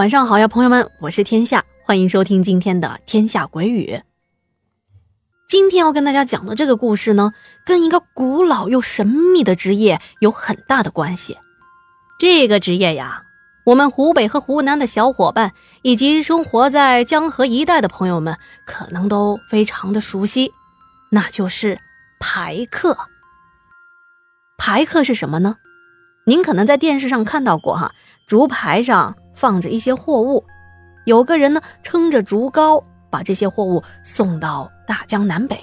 晚上好呀，朋友们，我是天下，欢迎收听今天的《天下鬼语》。今天要跟大家讲的这个故事呢，跟一个古老又神秘的职业有很大的关系。这个职业呀，我们湖北和湖南的小伙伴以及生活在江河一带的朋友们，可能都非常的熟悉，那就是排客。排客是什么呢？您可能在电视上看到过哈，竹排上。放着一些货物，有个人呢撑着竹篙，把这些货物送到大江南北。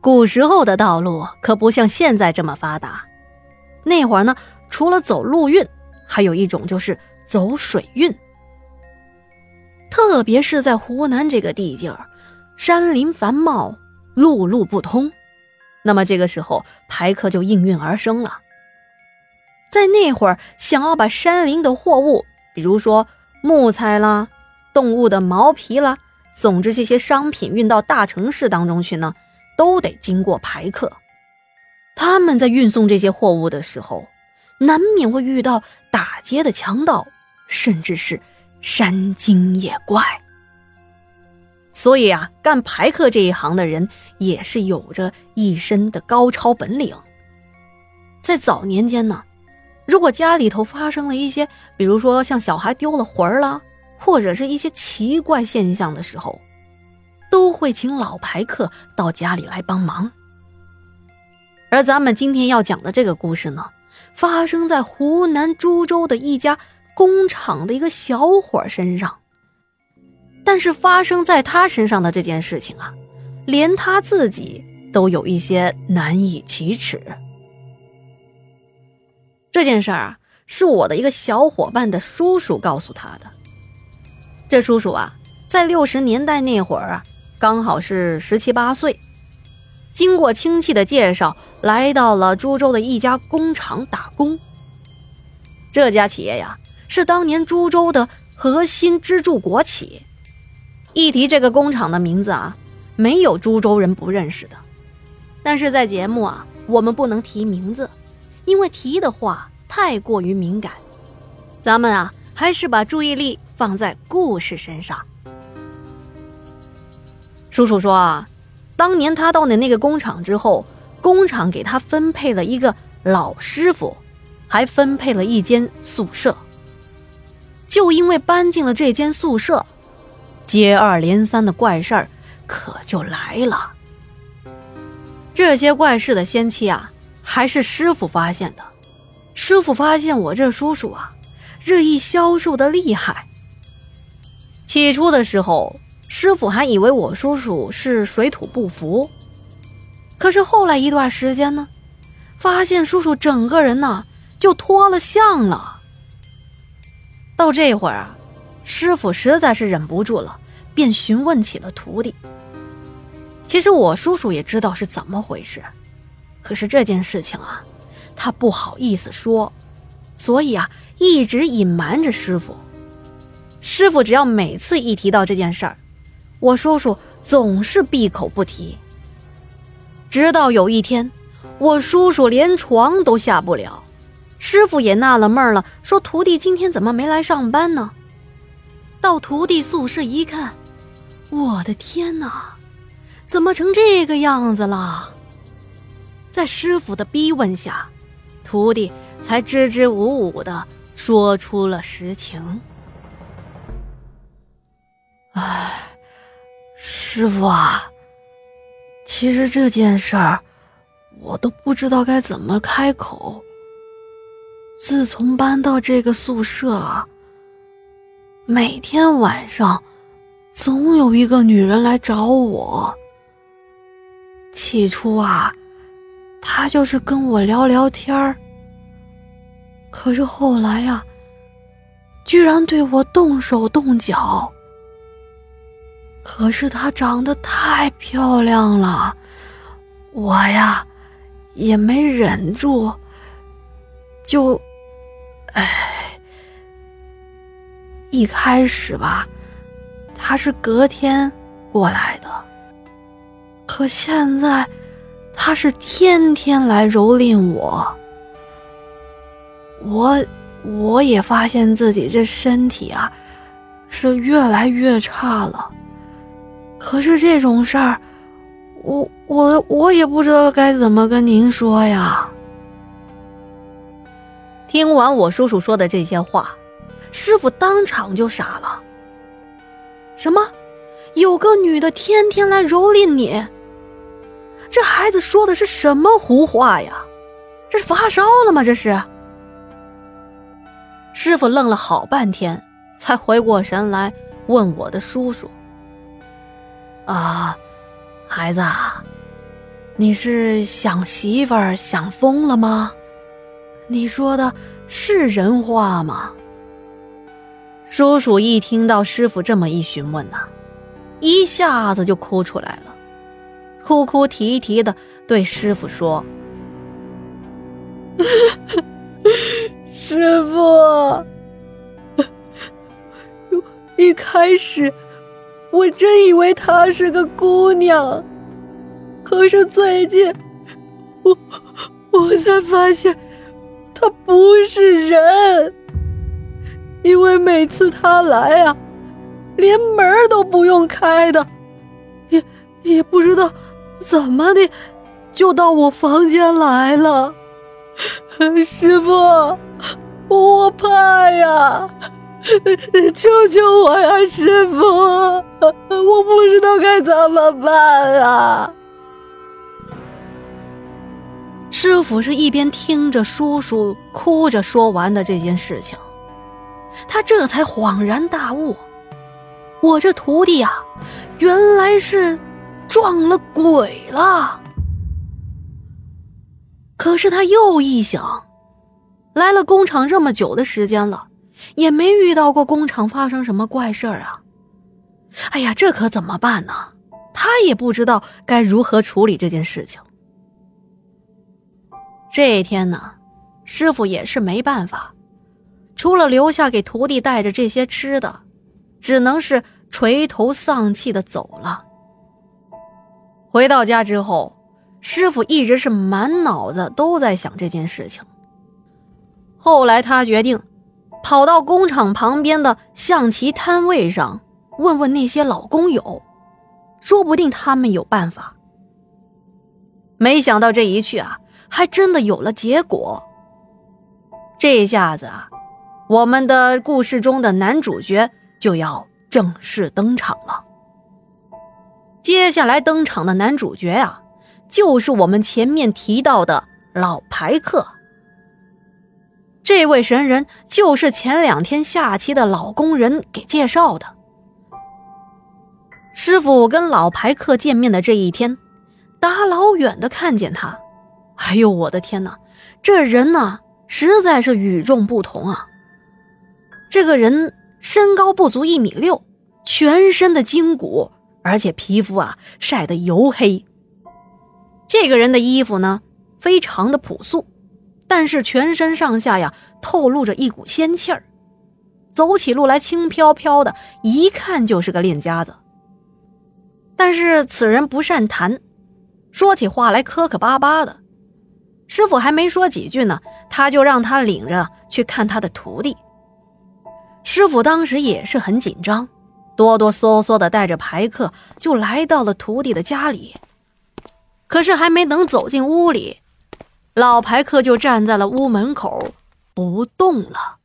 古时候的道路可不像现在这么发达，那会儿呢，除了走陆运，还有一种就是走水运。特别是在湖南这个地界儿，山林繁茂，陆路不通，那么这个时候排客就应运而生了。在那会儿，想要把山林的货物，比如说木材啦、动物的毛皮啦，总之这些商品运到大城市当中去呢，都得经过排客。他们在运送这些货物的时候，难免会遇到打劫的强盗，甚至是山精野怪。所以啊，干排客这一行的人也是有着一身的高超本领。在早年间呢。如果家里头发生了一些，比如说像小孩丢了魂儿了，或者是一些奇怪现象的时候，都会请老牌客到家里来帮忙。而咱们今天要讲的这个故事呢，发生在湖南株洲的一家工厂的一个小伙身上。但是发生在他身上的这件事情啊，连他自己都有一些难以启齿。这件事儿啊，是我的一个小伙伴的叔叔告诉他的。这叔叔啊，在六十年代那会儿啊，刚好是十七八岁，经过亲戚的介绍，来到了株洲的一家工厂打工。这家企业呀，是当年株洲的核心支柱国企。一提这个工厂的名字啊，没有株洲人不认识的。但是在节目啊，我们不能提名字。因为提的话太过于敏感，咱们啊还是把注意力放在故事身上。叔叔说啊，当年他到的那个工厂之后，工厂给他分配了一个老师傅，还分配了一间宿舍。就因为搬进了这间宿舍，接二连三的怪事儿可就来了。这些怪事的先期啊。还是师傅发现的。师傅发现我这叔叔啊，日益消瘦的厉害。起初的时候，师傅还以为我叔叔是水土不服。可是后来一段时间呢，发现叔叔整个人呢就脱了相了。到这会儿啊，师傅实在是忍不住了，便询问起了徒弟。其实我叔叔也知道是怎么回事。可是这件事情啊，他不好意思说，所以啊，一直隐瞒着师傅。师傅只要每次一提到这件事儿，我叔叔总是闭口不提。直到有一天，我叔叔连床都下不了，师傅也纳了闷儿了，说：“徒弟今天怎么没来上班呢？”到徒弟宿舍一看，我的天哪，怎么成这个样子了？在师傅的逼问下，徒弟才支支吾吾的说出了实情。哎，师傅啊，其实这件事儿我都不知道该怎么开口。自从搬到这个宿舍，每天晚上总有一个女人来找我。起初啊。他就是跟我聊聊天儿，可是后来呀，居然对我动手动脚。可是她长得太漂亮了，我呀也没忍住，就，哎，一开始吧，他是隔天过来的，可现在。他是天天来蹂躏我，我我也发现自己这身体啊，是越来越差了。可是这种事儿，我我我也不知道该怎么跟您说呀。听完我叔叔说的这些话，师傅当场就傻了。什么？有个女的天天来蹂躏你？这孩子说的是什么胡话呀？这是发烧了吗？这是？师傅愣了好半天，才回过神来问我的叔叔：“啊，孩子，你是想媳妇儿想疯了吗？你说的是人话吗？”叔叔一听到师傅这么一询问呐，一下子就哭出来了，哭哭啼啼的对师傅说。师傅，一开始我真以为她是个姑娘，可是最近我我才发现她不是人，因为每次她来啊，连门都不用开的，也也不知道怎么的就到我房间来了。师傅，我怕呀！救救我呀，师傅！我不知道该怎么办啊！师傅是一边听着叔叔哭着说完的这件事情，他这才恍然大悟：我这徒弟啊，原来是撞了鬼了。可是他又一想，来了工厂这么久的时间了，也没遇到过工厂发生什么怪事儿啊！哎呀，这可怎么办呢？他也不知道该如何处理这件事情。这一天呢，师傅也是没办法，除了留下给徒弟带着这些吃的，只能是垂头丧气的走了。回到家之后。师傅一直是满脑子都在想这件事情。后来他决定跑到工厂旁边的象棋摊位上问问那些老工友，说不定他们有办法。没想到这一去啊，还真的有了结果。这下子啊，我们的故事中的男主角就要正式登场了。接下来登场的男主角呀。就是我们前面提到的老牌客，这位神人就是前两天下棋的老工人给介绍的。师傅跟老牌客见面的这一天，大老远的看见他，哎呦我的天哪，这人呢实在是与众不同啊！这个人身高不足一米六，全身的筋骨，而且皮肤啊晒得黝黑。这个人的衣服呢，非常的朴素，但是全身上下呀，透露着一股仙气儿，走起路来轻飘飘的，一看就是个练家子。但是此人不善谈，说起话来磕磕巴巴的。师傅还没说几句呢，他就让他领着去看他的徒弟。师傅当时也是很紧张，哆哆嗦嗦的带着牌客就来到了徒弟的家里。可是还没能走进屋里，老牌客就站在了屋门口，不动了。